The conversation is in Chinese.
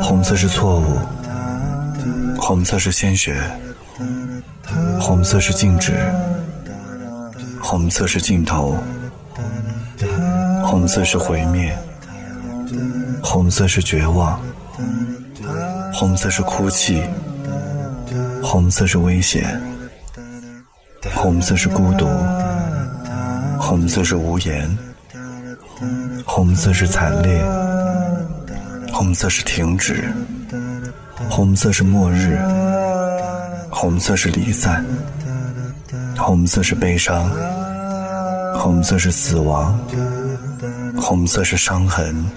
红色是错误，红色是鲜血，红色是静止，红色是尽头，红色是毁灭，红色是绝望，红色是哭泣，红色是危险，红色是孤独，红色是无言，红色是惨烈，红色是停止，红色是末日，红色是离散，红色是悲伤，红色是死亡，红色是伤痕。